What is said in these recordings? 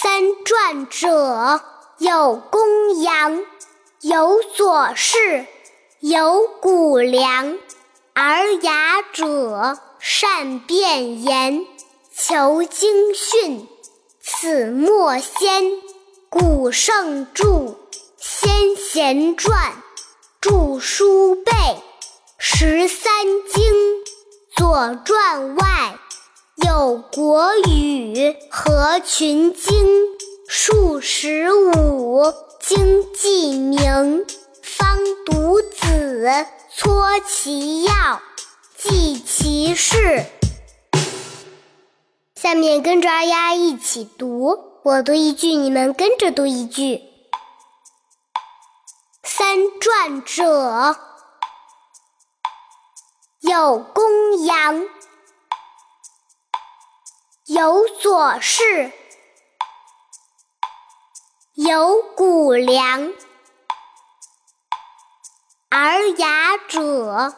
三传者有公羊，有左氏，有谷梁。而雅者善辩言，求经训，此莫先。古圣著，先贤传，著书背。十三经，左传外有国语和群经，数十五经记名，方读子，撮其要，记其事。下面跟着二丫一起读，我读一句，你们跟着读一句。三传者有公羊，有左氏，有谷梁。而雅者。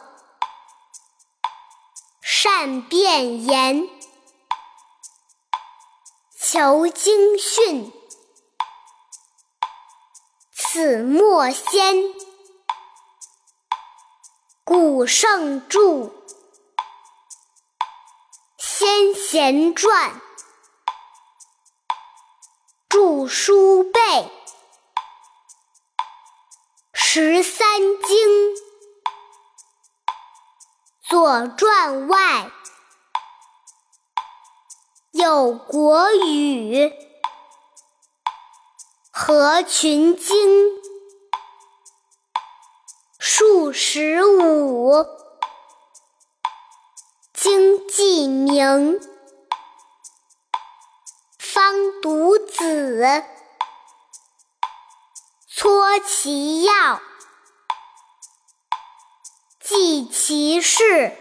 善辩言，求经训，此莫先。古圣著，先贤传，著书背。十三经，左传外有国语和群经，数十五经记名，方读子。撮其要，记其事。